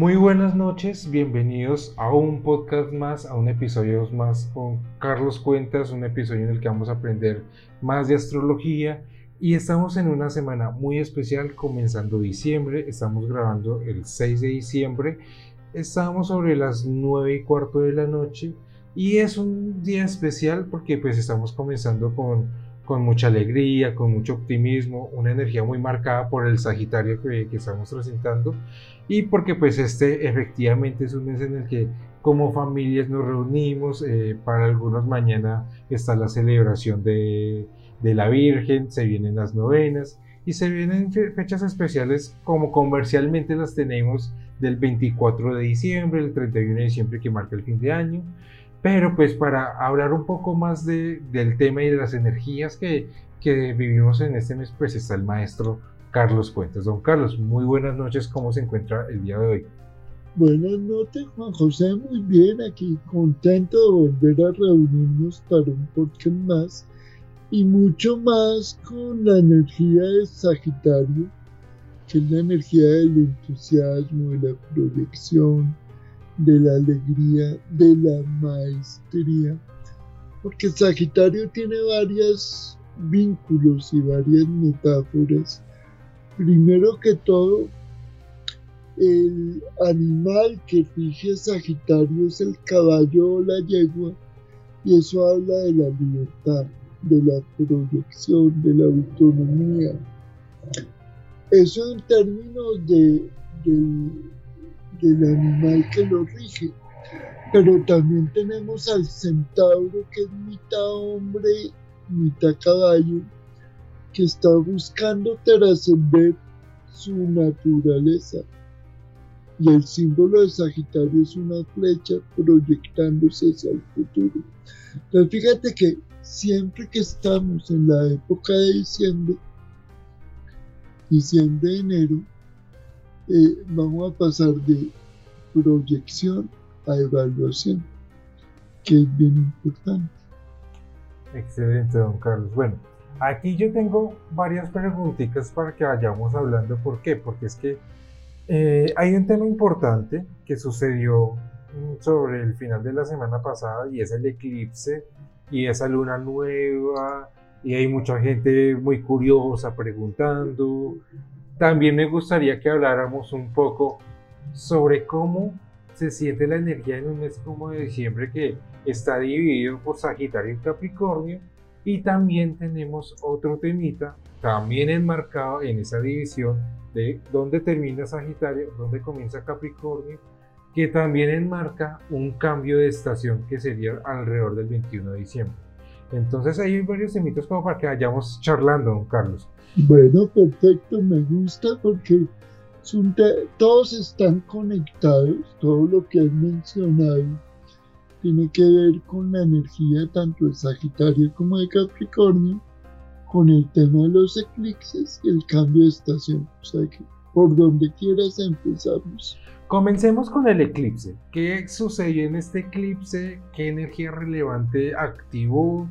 Muy buenas noches, bienvenidos a un podcast más, a un episodio más con Carlos Cuentas, un episodio en el que vamos a aprender más de astrología. Y estamos en una semana muy especial comenzando diciembre, estamos grabando el 6 de diciembre, estamos sobre las 9 y cuarto de la noche y es un día especial porque pues estamos comenzando con con mucha alegría, con mucho optimismo, una energía muy marcada por el Sagitario que, estamos presentando y porque pues este efectivamente es un mes en el que como familias nos reunimos, eh, para algunos mañana está la celebración de, de la Virgen, se vienen las novenas y se vienen fechas especiales como comercialmente las tenemos del 24 de diciembre, el 31 de diciembre que marca el fin de año, pero pues para hablar un poco más de, del tema y de las energías que, vivimos en este mes, pues está el maestro Carlos Cuentas. Don Carlos, muy buenas noches, ¿cómo se encuentra el día de hoy? Buenas noches, Juan José, muy bien, aquí contento de volver a reunirnos para un podcast más y mucho más con la energía de Sagitario, que es la energía del entusiasmo, de la proyección, de la alegría, de la maestría, porque Sagitario tiene varios vínculos y varias metáforas. Primero que todo, el animal que rige Sagitario es el caballo o la yegua, y eso habla de la libertad, de la proyección, de la autonomía. Eso en términos de, animal que lo rige. Pero también tenemos al centauro que es mitad hombre, mitad caballo, que está buscando trascender su naturaleza. Y el símbolo de Sagitario es una flecha proyectándose hacia el futuro. Entonces fíjate que siempre que estamos en la época de diciembre, diciembre, enero, eh, vamos a pasar de proyección a evaluación, que es bien importante. Excelente, don Carlos. Bueno, aquí yo tengo varias preguntitas para que vayamos hablando. ¿Por qué? Porque es que eh, hay un tema importante que sucedió mm, sobre el final de la semana pasada y es el eclipse y esa luna nueva y hay mucha gente muy curiosa preguntando también me gustaría que habláramos un poco sobre cómo se siente la energía en un mes como de diciembre que está dividido por Sagitario y Capricornio y también tenemos otro temita también enmarcado en esa división de dónde termina Sagitario, dónde comienza Capricornio, que también enmarca un cambio de estación que sería alrededor del 21 de diciembre. Entonces hay varios temitos como para que vayamos charlando, don Carlos. Bueno, perfecto, me gusta porque todos están conectados, todo lo que has mencionado tiene que ver con la energía tanto de Sagitario como de Capricornio, con el tema de los eclipses y el cambio de estación. O sea que por donde quieras empezamos. Comencemos con el eclipse. ¿Qué sucedió en este eclipse? ¿Qué energía relevante activó?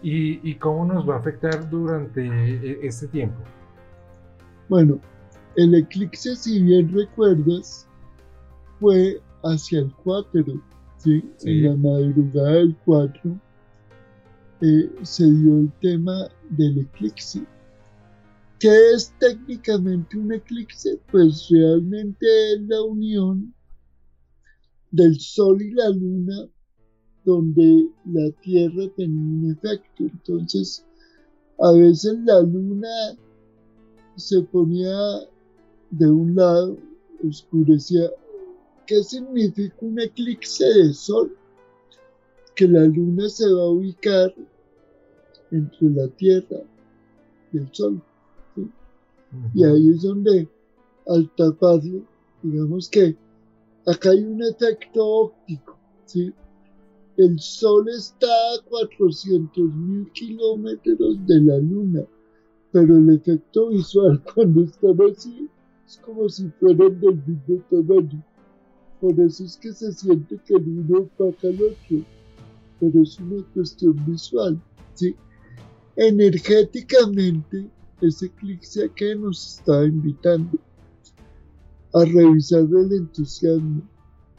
y, cómo nos va a afectar durante e, este tiempo. Bueno, el eclipse, si bien recuerdas, fue hacia el 4, ¿sí? en la madrugada del 4 eh, se dio el tema del eclipse. ¿Qué es técnicamente un eclipse? Pues realmente es la unión del Sol y la Luna donde la Tierra tenía un efecto. Entonces, a veces la luna se ponía de un lado, oscurecía. ¿Qué significa un eclipse de sol? Que la luna se va a ubicar entre la Tierra y el Sol. Y ahí es donde, al taparlo, digamos que acá hay un efecto óptico, ¿sí? El Sol está a 400 mil kilómetros de la Luna, pero el efecto visual cuando está así es como si fueran del mismo tamaño. Por eso es que se siente que el uno opaca al otro, pero es una cuestión visual. ¿sí? Energéticamente, ese eclipse que nos está invitando a revisar el entusiasmo,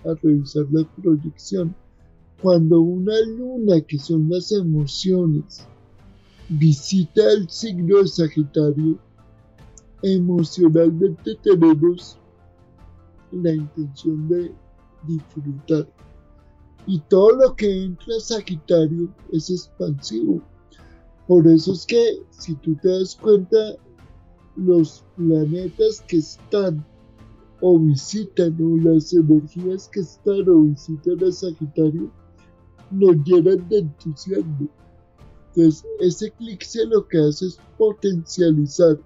a revisar la proyección. Cuando una luna, que son las emociones, visita el signo de Sagitario, emocionalmente tenemos la intención de disfrutar. Y todo lo que entra a Sagitario es expansivo. Por eso es que, si tú te das cuenta, los planetas que están o visitan o las energías que están o visitan a Sagitario nos llenan de entusiasmo. Entonces, ese eclipse lo que hace es potencializar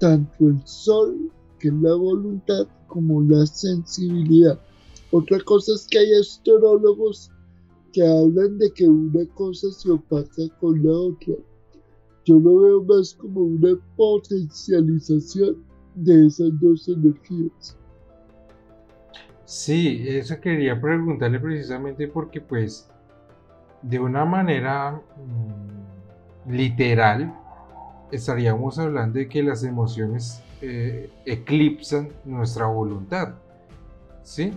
tanto el sol, que es la voluntad, como la sensibilidad. Otra cosa es que hay astrólogos que hablan de que una cosa se opaca con la otra. Yo lo veo más como una potencialización de esas dos energías. Sí, eso quería preguntarle precisamente porque pues de una manera mm, literal estaríamos hablando de que las emociones eh, eclipsan nuestra voluntad. ¿Sí?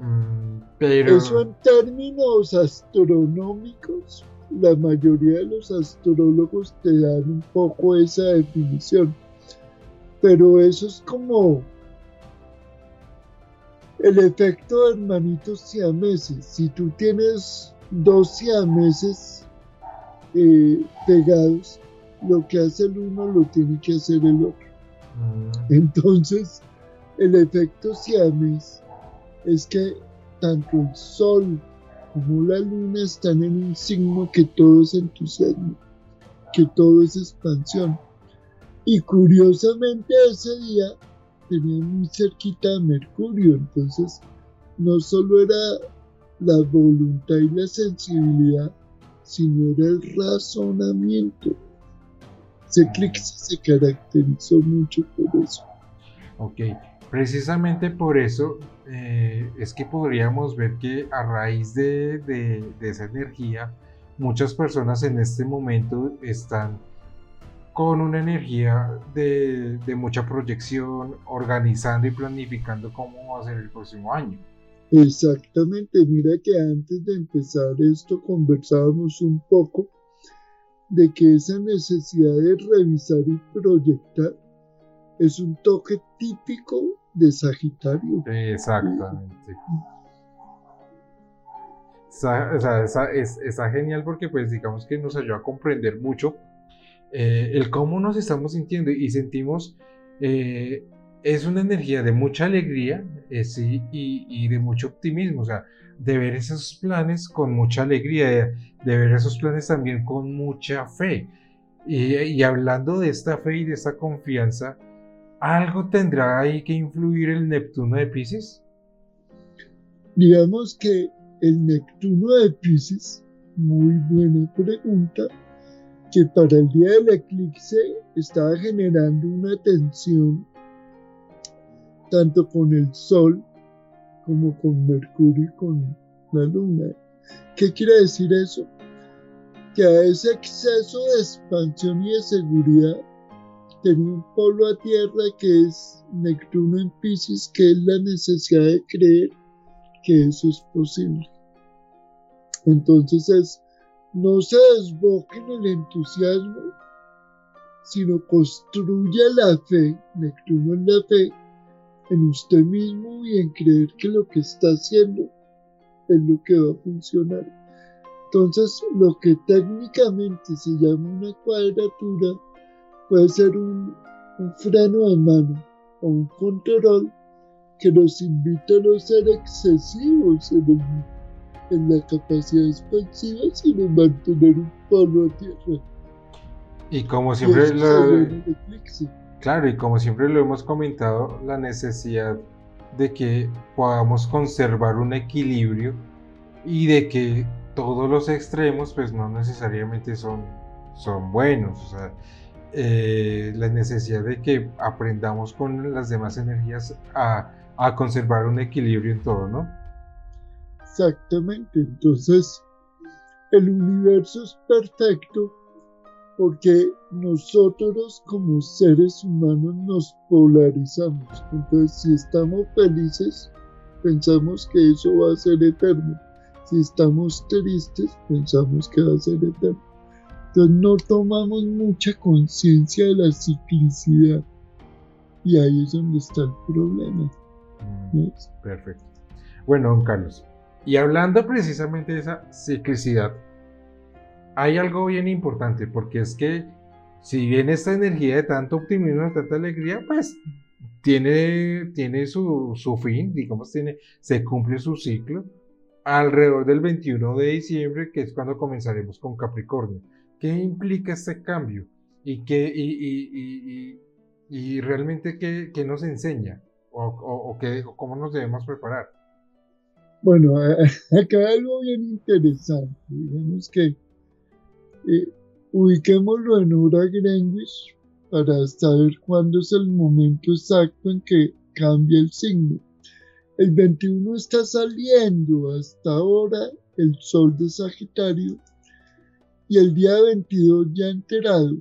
Mm, pero... Eso en términos astronómicos, la mayoría de los astrólogos te dan un poco esa definición. Pero eso es como el efecto de hermanitos siameses. Si tú tienes dos siameses eh, pegados, lo que hace el uno lo tiene que hacer el otro. Mm. Entonces, el efecto siames es que tanto el sol como la luna están en un signo que todo es entusiasmo, que todo es expansión. Y curiosamente ese día tenía muy cerquita a Mercurio, entonces no solo era la voluntad y la sensibilidad, sino era el razonamiento. Ese se caracterizó mucho por eso. Ok, precisamente por eso eh, es que podríamos ver que a raíz de, esa energía, muchas personas en este momento están con una energía de, de, mucha proyección, organizando y planificando cómo va a ser el próximo año. Exactamente, mira que antes de empezar esto conversábamos un poco de que esa necesidad de revisar y proyectar es un toque típico de Sagitario. Exactamente. Está, genial porque pues digamos que nos ayuda a comprender mucho eh, el cómo nos estamos sintiendo y sentimos eh, es una energía de mucha alegría eh, sí, y, de mucho optimismo, o sea, de ver esos planes con mucha alegría, de, ver esos planes también con mucha fe. Y, hablando de esta fe y de esta confianza, ¿algo tendrá ahí que influir el Neptuno de Pisces? Digamos que el Neptuno de Pisces, muy buena pregunta, que para el día del eclipse estaba generando una tensión tanto con el Sol como con Mercurio y con la Luna. ¿Qué quiere decir eso? Que a ese exceso de expansión y de seguridad tenía un polo a tierra que es Neptuno en Pisces, que es la necesidad de creer que eso es posible. Entonces es, no se desboque en el entusiasmo, sino construya la fe, Neptuno en la fe, en usted mismo y en creer que lo que está haciendo es lo que va a funcionar. Entonces, lo que técnicamente se llama una cuadratura puede ser un, freno de mano o un control que nos invita a no ser excesivos en, la capacidad expansiva, sino mantener un polo a tierra. Y como siempre, lo, Claro, y como siempre lo hemos comentado, la necesidad de que podamos conservar un equilibrio y de que todos los extremos pues no necesariamente son, son buenos. O sea, eh, la necesidad de que aprendamos con las demás energías a, a conservar un equilibrio en todo, ¿no? Exactamente, entonces el universo es perfecto porque nosotros como seres humanos nos polarizamos. Entonces, si estamos felices, pensamos que eso va a ser eterno. Si estamos tristes, pensamos que va a ser eterno. Entonces no tomamos mucha conciencia de la ciclicidad. Y ahí es donde está el problema. Mm, perfecto. Bueno, don Carlos, y hablando precisamente de esa ciclicidad, hay algo bien importante, porque es que si bien esta energía de tanto optimismo, de tanta alegría, pues tiene, tiene su, su fin, digamos, tiene, se cumple su ciclo alrededor del 21 de diciembre, que es cuando comenzaremos con Capricornio. ¿Qué implica este cambio? ¿Y, qué, y, realmente qué, nos enseña? ¿O, o, qué, cómo nos debemos preparar? Bueno, acá hay algo bien interesante. Digamos que eh, ubiquémoslo en hora Greenwich para saber cuándo es el momento exacto en que cambia el signo. El 21 está saliendo hasta ahora el sol de Sagitario y el día 22 ya enterado.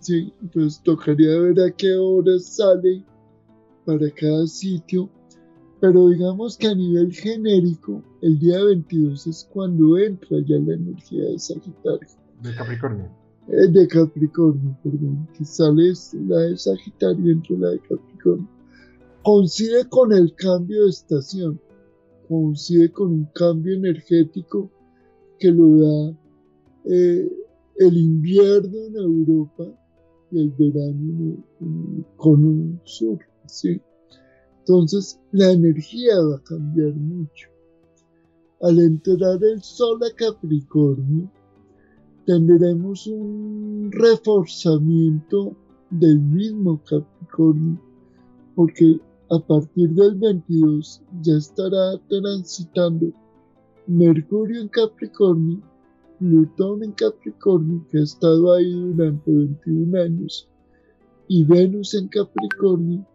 Sí, entonces tocaría ver a qué hora sale para cada sitio. Pero digamos que a nivel genérico, el día 22 es cuando entra ya la energía de Sagitario. De Capricornio. Eh, de Capricornio, perdón. Que sale la de Sagitario, entra la de Capricornio coincide con el cambio de estación, coincide con un cambio energético que lo da eh, el invierno en Europa y el verano en el cono sur. ¿sí? Entonces la energía va a cambiar mucho. Al entrar el sol a Capricornio, tendremos un reforzamiento del mismo Capricornio, porque a partir del 22 ya estará transitando Mercurio en Capricornio, Plutón en Capricornio, que ha estado ahí durante 21 años, y Venus en Capricornio,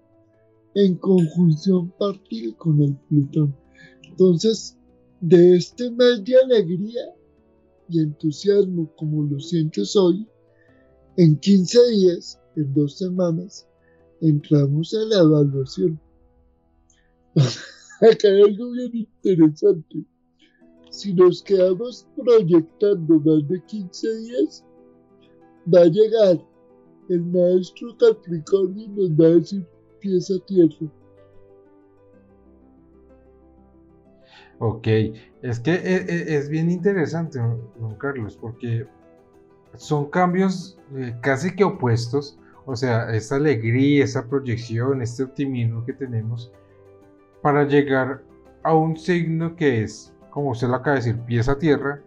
en conjunción partir con el Plutón. Entonces, de este mes de alegría y entusiasmo como lo sientes hoy, en 15 días, en dos semanas, entramos a la evaluación. Acá hay algo bien interesante. Si nos quedamos proyectando más de 15 días, va a llegar el maestro Capricornio y nos va a decir pieza tierra. Ok, es que e, e, es, bien interesante, don Carlos, porque son cambios eh, casi que opuestos o sea, esta alegría, esta proyección, este optimismo que tenemos para llegar a un signo que es, como usted lo acaba de decir, pieza tierra,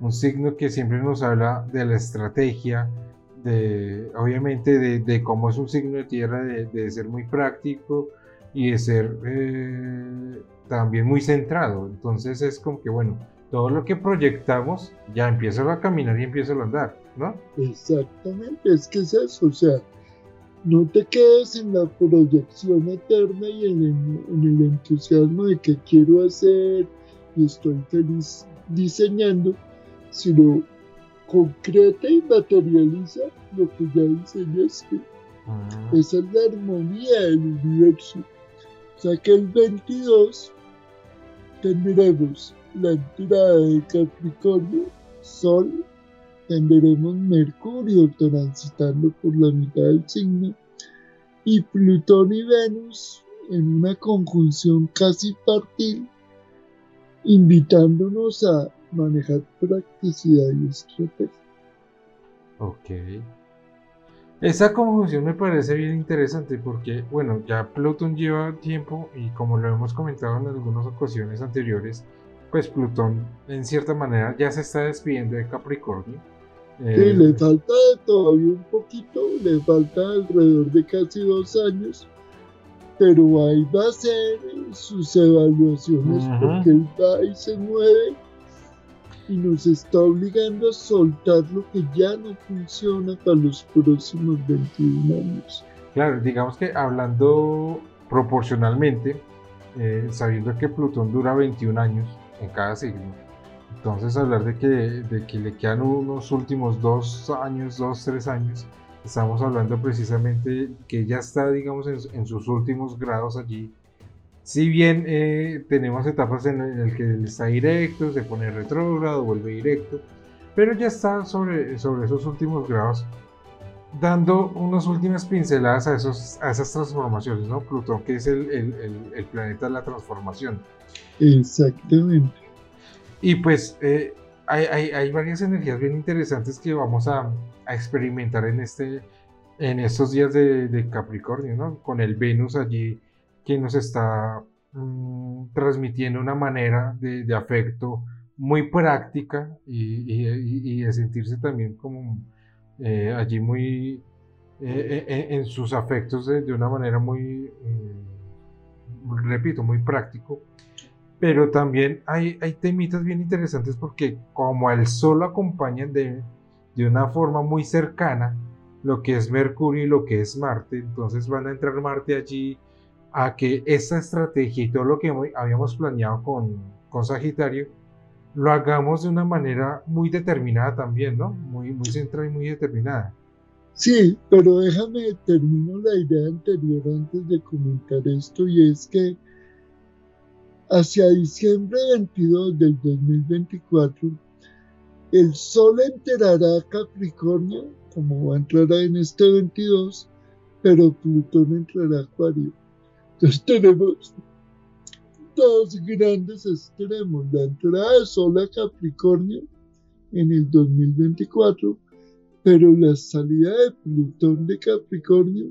un signo que siempre nos habla de la estrategia, de, obviamente de, cómo es un signo de tierra, de, ser muy práctico y de ser eh, también muy centrado. Entonces es como que, bueno, todo lo que proyectamos ya empieza a caminar y empieza a andar, ¿no? Exactamente, es que es eso, o sea, no te quedes en la proyección eterna y en el, entusiasmo de que quiero hacer y estoy feliz diseñando, sino concreta y materializa lo que ya diseñaste. Ah. Esa es la armonía del universo. O sea que el 22 tendremos la entrada de Capricornio, Sol, tendremos Mercurio transitando por la mitad del signo y Plutón y Venus en una conjunción casi partil, invitándonos a manejar practicidad y estrategia. Ok. Esa conjunción me parece bien interesante porque, bueno, ya Plutón lleva tiempo y como lo hemos comentado en algunas ocasiones anteriores, pues Plutón en cierta manera ya se está despidiendo de Capricornio Sí, le falta todavía un poquito, le falta alrededor de casi dos años, pero ahí va a ser sus evaluaciones porque él va y se mueve y nos está obligando a soltar lo que ya no funciona para los próximos 21 años. Claro, digamos que hablando proporcionalmente, eh, sabiendo que Plutón dura 21 años en cada signo, Entonces hablar de que, de que le quedan unos últimos dos años, dos, tres años, estamos hablando precisamente que ya está, digamos, en, sus últimos grados allí. Si bien eh, tenemos etapas en las que él está directo, se pone retrógrado, vuelve directo, pero ya está sobre, sobre esos últimos grados dando unas últimas pinceladas a, esos, a esas transformaciones, ¿no? Plutón, que es el, el, el, planeta de la transformación. Exactamente. Y pues eh, hay, varias energías bien interesantes que vamos a, experimentar en, este, en estos días de, Capricornio, ¿no? Con el Venus allí que nos está mm, transmitiendo una manera de, afecto muy práctica y, de sentirse también como eh, allí muy eh, eh, en sus afectos de, una manera muy, mm, repito, muy práctico. Pero también hay, hay temitas bien interesantes porque como el Sol acompañan de, de una forma muy cercana lo que es Mercurio y lo que es Marte, entonces van a entrar Marte allí a que esta estrategia y todo lo que habíamos planeado con, con Sagitario lo hagamos de una manera muy determinada también, ¿no? Muy, muy centrada y muy determinada. Sí, pero déjame termino la idea anterior antes de comentar esto y es que hacia diciembre 22 del 2024 el Sol enterará a Capricornio, como va a entrar en este 22, pero Plutón entrará a Acuario. Entonces tenemos dos grandes extremos, la entrada de Sol a Capricornio en el 2024, pero la salida de Plutón de Capricornio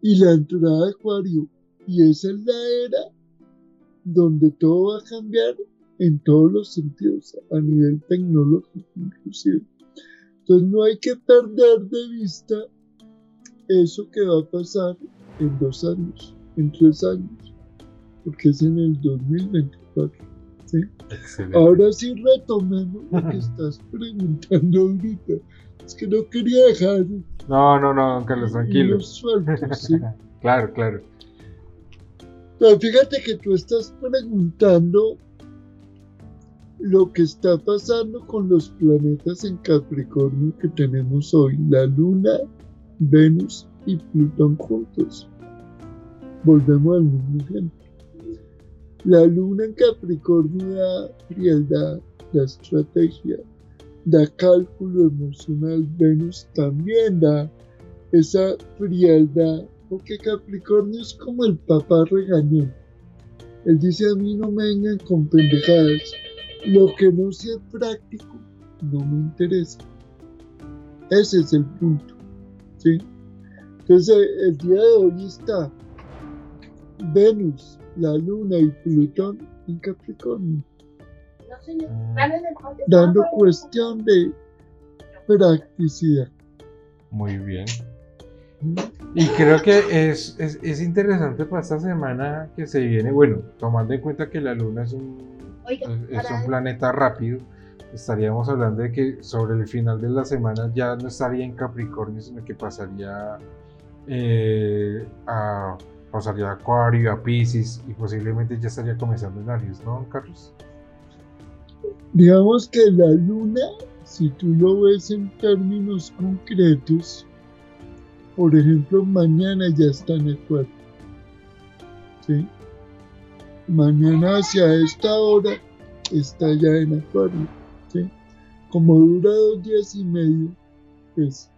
y la entrada de Acuario. Y esa es la era donde todo va a cambiar en todos los sentidos, a nivel tecnológico inclusive. Entonces no hay que perder de vista eso que va a pasar en dos años, en tres años porque es en el 2024. ¿sí? Ahora sí retomemos lo que estás preguntando ahorita. Es que no quería dejar. No, no, no, Carlos, tranquilo. Sueltos, ¿sí? claro, claro. Pero fíjate que tú estás preguntando lo que está pasando con los planetas en Capricornio que tenemos hoy, la Luna, Venus y Plutón juntos. Volvemos al mismo ejemplo. La luna en Capricornio da frialdad, da estrategia, da cálculo emocional. Venus también da esa frialdad, porque Capricornio es como el papá regañón. Él dice a mí no me vengan con pendejadas. Lo que no sea práctico no me interesa. Ese es el punto. ¿sí? Entonces el día de hoy está Venus la Luna y Plutón en Capricornio. Dando cuestión de practicidad. Muy bien. Y creo que es, es, interesante para esta semana que se viene, bueno, tomando en cuenta que la Luna es un, es, un planeta rápido, estaríamos hablando de que sobre el final de la semana ya no estaría en Capricornio, sino que pasaría eh, a pasaría a Acuario, a Pisces y posiblemente ya estaría comenzando en Aries, ¿no, Carlos? Digamos que la luna, si tú lo ves en términos concretos, por ejemplo, mañana ya está en Acuario. ¿sí? Mañana hacia esta hora está ya en Acuario. ¿sí? Como dura dos días y medio, pues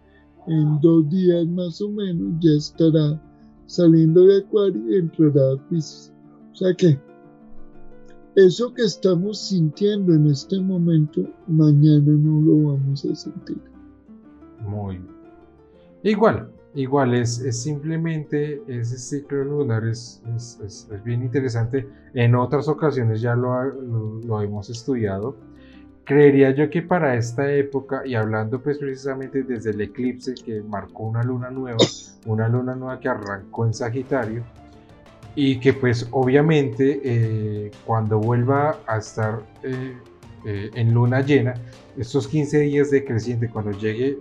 en dos días más o menos ya estará saliendo de Acuario entrará a Pisces. O sea que eso que estamos sintiendo en este momento, mañana no lo vamos a sentir. Muy bien. Igual, igual es, es simplemente ese ciclo lunar es, es, es, bien interesante. En otras ocasiones ya lo, lo, lo hemos estudiado Creería yo que para esta época, y hablando pues precisamente desde el eclipse que marcó una luna nueva, una luna nueva que arrancó en Sagitario, y que pues obviamente eh, cuando vuelva a estar eh, eh, en luna llena, estos 15 días de creciente, cuando llegue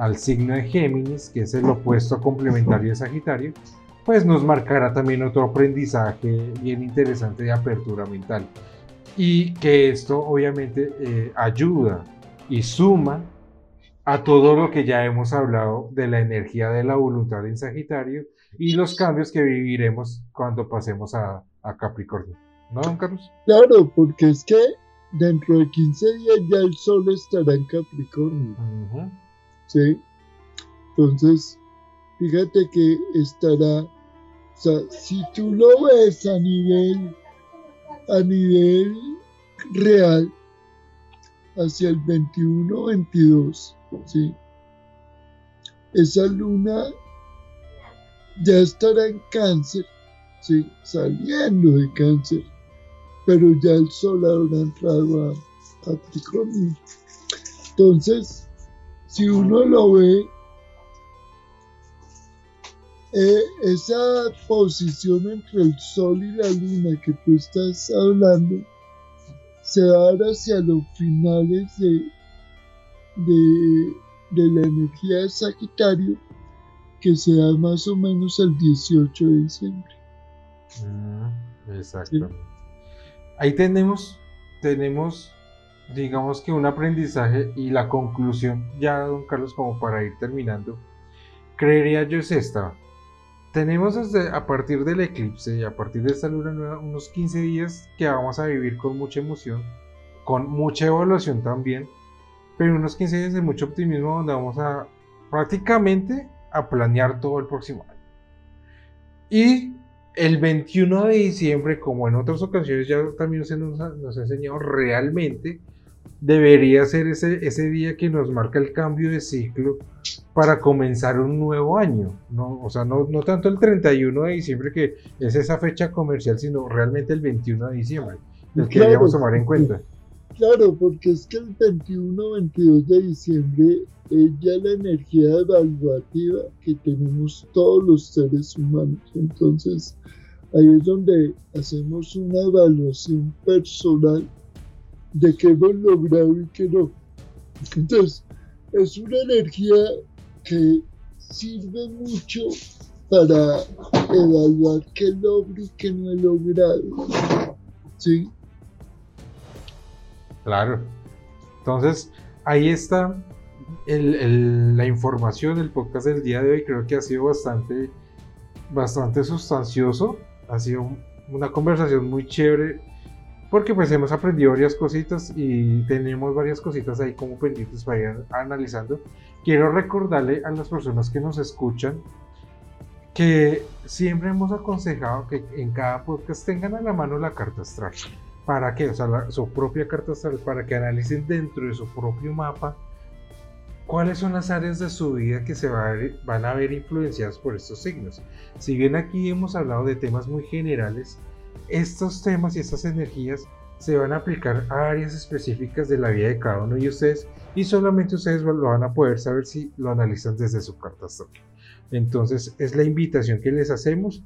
al signo de Géminis, que es el opuesto complementario de Sagitario, pues nos marcará también otro aprendizaje bien interesante de apertura mental y que esto obviamente eh, ayuda y suma a todo lo que ya hemos hablado de la energía de la voluntad en Sagitario y los cambios que viviremos cuando pasemos a, Capricornio. ¿No, don Carlos? Claro, porque es que dentro de 15 días ya el Sol estará en Capricornio. ¿Sí? Entonces, fíjate que estará, o sea, si tú lo ves a nivel, a nivel real, hacia el 21-22, ¿sí? Esa luna ya estará en cáncer, ¿sí? saliendo de cáncer, pero ya el sol habrá entrado a Capricornio. Entonces, si uno lo ve, eh, esa posición entre el sol y la luna que tú estás hablando se va hacia los finales de, de, la energía de Sagitario que se da más o menos el 18 de diciembre. Mm, exactamente. Ahí tenemos, tenemos, digamos que un aprendizaje y la conclusión, ya don Carlos, como para ir terminando, creería yo es esta. Tenemos a partir del eclipse y a partir de esta luna nueva unos 15 días que vamos a vivir con mucha emoción, con mucha evaluación también, pero unos 15 días de mucho optimismo donde vamos a prácticamente a planear todo el próximo año. Y el 21 de diciembre, como en otras ocasiones ya también se nos ha, enseñado realmente, debería ser ese, ese día que nos marca el cambio de ciclo para comenzar un nuevo año. No, o sea, no, no tanto el 31 de diciembre, que es esa fecha comercial, sino realmente el 21 de diciembre, el que debíamos tomar en cuenta. Claro, porque es que el 21-22 de diciembre es ya la energía evaluativa que tenemos todos los seres humanos. Entonces, ahí es donde hacemos una evaluación personal de qué hemos logrado y qué no. Entonces, es una energía que sirve mucho para evaluar qué logro y qué no he logrado. ¿Sí? Claro. Entonces, ahí está la información del podcast del día de hoy. Creo que ha sido bastante, bastante sustancioso. Ha sido una conversación muy chévere. Porque pues hemos aprendido varias cositas y tenemos varias cositas ahí como pendientes para ir analizando. Quiero recordarle a las personas que nos escuchan que siempre hemos aconsejado que en cada podcast tengan a la mano la carta astral. ¿Para qué? O sea, su propia carta astral, para que analicen dentro de su propio mapa cuáles son las áreas de su vida que se van a ver influenciadas por estos signos. Si bien aquí hemos hablado de temas muy generales, estos temas y estas energías se van a aplicar a áreas específicas de la vida de cada uno de ustedes y solamente ustedes lo van a poder saber si lo analizan desde su carta astral. Entonces es la invitación que les hacemos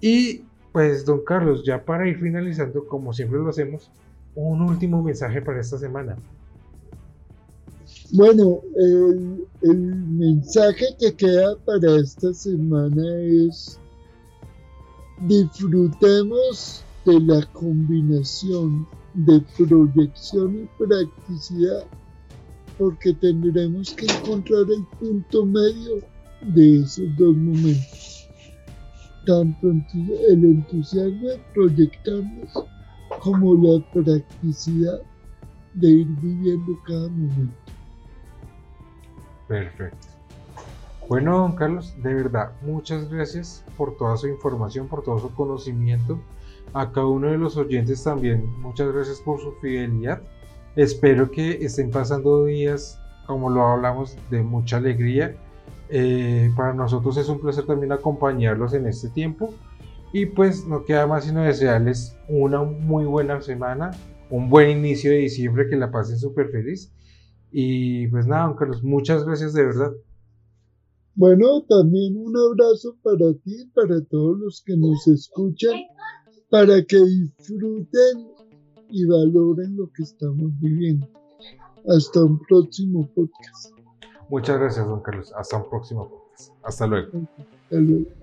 y pues, don Carlos, ya para ir finalizando, como siempre lo hacemos, un último mensaje para esta semana. Bueno, el, mensaje que queda para esta semana es disfrutemos de la combinación de proyección y practicidad porque tendremos que encontrar el punto medio de esos dos momentos tanto el entusiasmo de proyectarnos como la practicidad de ir viviendo cada momento. Perfecto. Bueno, don Carlos, de verdad, muchas gracias por toda su información, por todo su conocimiento. A cada uno de los oyentes también, muchas gracias por su fidelidad. Espero que estén pasando días, como lo hablamos, de mucha alegría eh, para nosotros es un placer también acompañarlos en este tiempo. Y pues no queda más sino desearles una muy buena semana, un buen inicio de diciembre, que la pasen súper feliz. Y pues nada, don Carlos, muchas gracias de verdad. Bueno, también un abrazo para ti, para todos los que nos escuchan, para que disfruten y valoren lo que estamos viviendo. Hasta un próximo podcast. Muchas gracias, don Carlos. Hasta un próximo podcast. Hasta luego. Hasta luego.